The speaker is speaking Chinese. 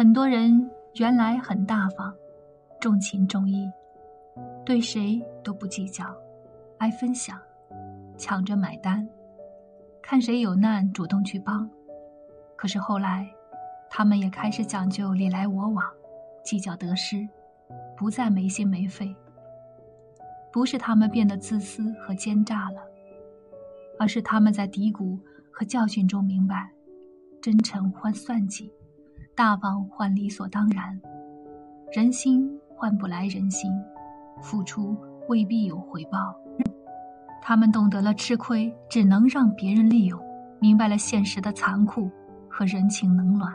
很多人原来很大方，重情重义，对谁都不计较，爱分享，抢着买单，看谁有难主动去帮。可是后来，他们也开始讲究你来我往，计较得失，不再没心没肺。不是他们变得自私和奸诈了，而是他们在低谷和教训中明白：真诚换算计，大方换理所当然，人心换不来人心，付出未必有回报。他们懂得了吃亏只能让别人利用，明白了现实的残酷和人情冷暖。